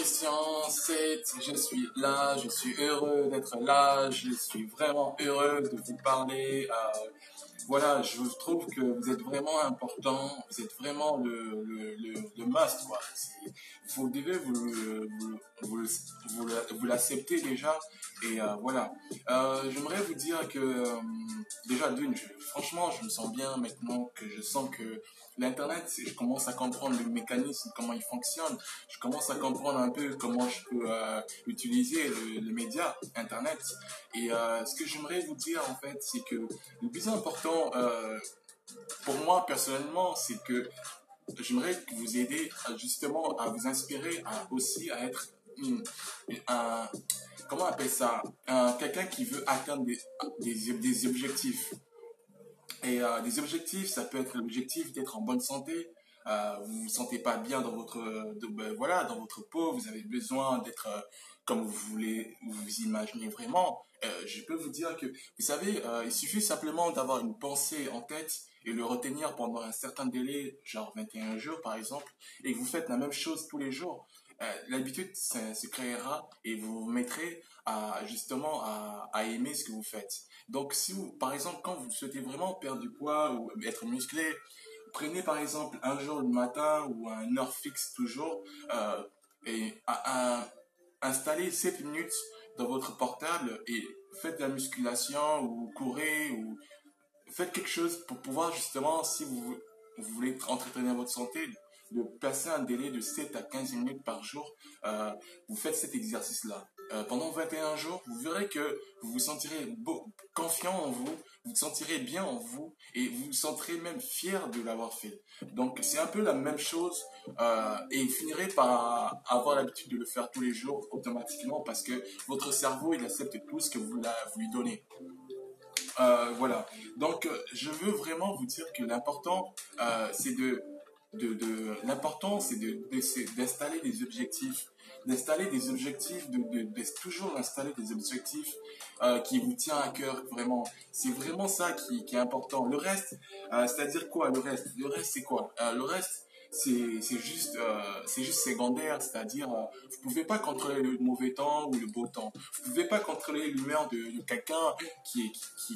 Christian 7, je suis là, je suis heureux d'être là, je suis vraiment heureux de vous parler. Euh, voilà, je trouve que vous êtes vraiment important, vous êtes vraiment le, le, le, le. Vous devez vous, vous, vous, vous l'accepter déjà. Et euh, voilà. Euh, J'aimerais vous dire que, déjà, d'une, franchement, je me sens bien maintenant que je sens que l'Internet, je commence à comprendre le mécanisme, comment il fonctionne. Je commence à comprendre un peu comment je peux euh, utiliser le, le, média Internet. Et euh, ce que j'aimerais vous dire, en fait, c'est que le plus important, euh, pour moi, personnellement, c'est que j'aimerais vous aider justement à vous inspirer aussi à être un, comment on appelle ça, quelqu'un qui veut atteindre des, des objectifs. Et euh, des objectifs, ça peut être l'objectif d'être en bonne santé. Euh, vous vous sentez pas bien dans votre, ben, voilà, dans votre peau. Vous avez besoin d'être euh, comme vous voulez, vous imaginez vraiment. Euh, je peux vous dire que, vous savez, il suffit simplement d'avoir une pensée en tête et le retenir pendant un certain délai, genre 21 jours par exemple, et vous faites la même chose tous les jours. Euh, l'habitude se créera et vous vous mettrez à justement à, aimer ce que vous faites. Donc si vous, par exemple, quand vous souhaitez vraiment perdre du poids ou être musclé, prenez par exemple un jour le matin ou un heure fixe toujours euh, et à, installez 7 minutes dans votre portable et faites de la musculation ou courez ou faites quelque chose pour pouvoir justement, si vous, vous voulez entretenir votre santé, de passer un délai de 7 à 15 minutes par jour, euh, vous faites cet exercice-là. Euh, pendant 21 jours, vous verrez que vous vous sentirez confiant en vous, vous vous sentirez bien en vous et vous vous sentirez même fier de l'avoir fait. Donc c'est un peu la même chose euh, et vous finirez par avoir l'habitude de le faire tous les jours automatiquement parce que votre cerveau il accepte tout ce que vous, lui donnez. Voilà. Donc je veux vraiment vous dire que l'important c'est de de, l'important c'est d'installer de, des objectifs d'installer des objectifs de, de, toujours installer des objectifs euh, qui vous tient à cœur vraiment. C'est vraiment ça qui, qui, est important. Le reste euh, c'est à dire quoi le reste? Le reste c'est quoi? Euh, le reste c'est juste euh, juste secondaire c'est-à-dire euh, vous pouvez pas contrôler le mauvais temps ou le beau temps. Vous pouvez pas contrôler l'humeur de, quelqu'un qui est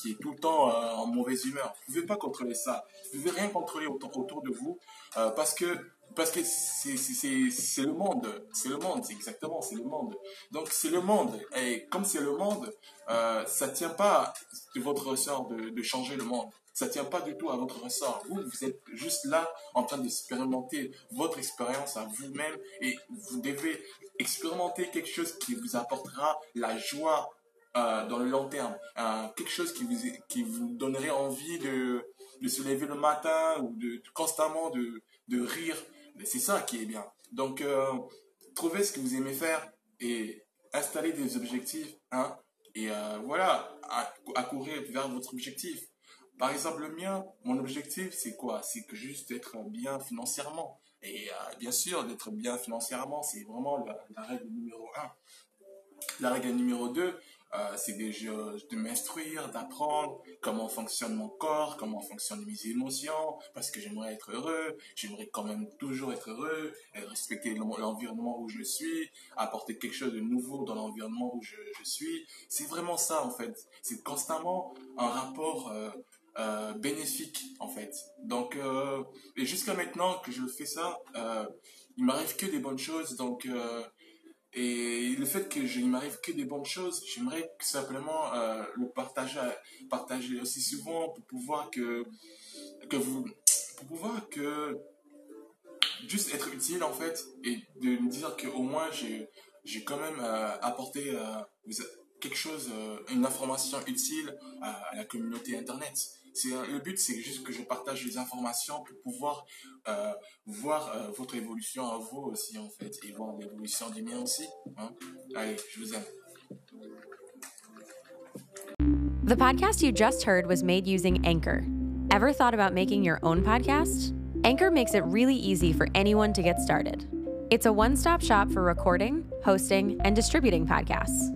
qui, est tout le temps euh, en mauvaise humeur. Vous pouvez pas contrôler ça. Vous pouvez rien contrôler autour, autour de vous euh, parce que parce que c'est le monde. C'est le monde exactement c'est le monde. Donc c'est le monde. Et comme c'est le monde euh, ça tient pas de votre ressort de, de changer le monde ça tient pas du tout à votre ressort. Vous, vous êtes juste là en train d'expérimenter votre expérience à vous-même et vous devez expérimenter quelque chose qui vous apportera la joie euh, dans le long terme, euh, quelque chose qui vous qui vous donnerait envie de de se lever le matin ou de, constamment de de rire. C'est ça qui est bien. Donc euh, trouvez ce que vous aimez faire et installez des objectifs, hein, et voilà, à courir vers votre objectif. Par exemple, le mien, mon objectif, c'est quoi? C'est que juste d'être bien financièrement. Et euh, bien sûr, d'être bien financièrement, c'est vraiment la, règle numéro un. La règle numéro deux, euh, c'est de m'instruire, d'apprendre comment fonctionne mon corps, comment fonctionnent mes émotions, parce que j'aimerais être heureux, j'aimerais quand même toujours être heureux, respecter l'environnement où je suis, apporter quelque chose de nouveau dans l'environnement où je, je suis. C'est vraiment ça en fait. C'est constamment un rapport euh, euh, bénéfique en fait. Donc euh, et jusqu'à maintenant que je fais ça, euh, il m'arrive que des bonnes choses. Donc et le fait que je, il m'arrive que des bonnes choses, j'aimerais simplement le partager, partager aussi souvent pour pouvoir que que vous, pour pouvoir que juste être utile en fait et de me dire que au moins j'ai j'ai quand même apporté quelque chose, une information utile à, la communauté internet c'est le but c'est juste que je partage les informations pour pouvoir euh, voir euh, votre évolution à vous aussi en fait et voir l'évolution des miens aussi hein? allez je vous aime The podcast you just heard was made using Anchor. Ever thought about making your own podcast? Anchor makes it really easy for anyone to get started. It's a one stop shop for recording, hosting, and distributing podcasts.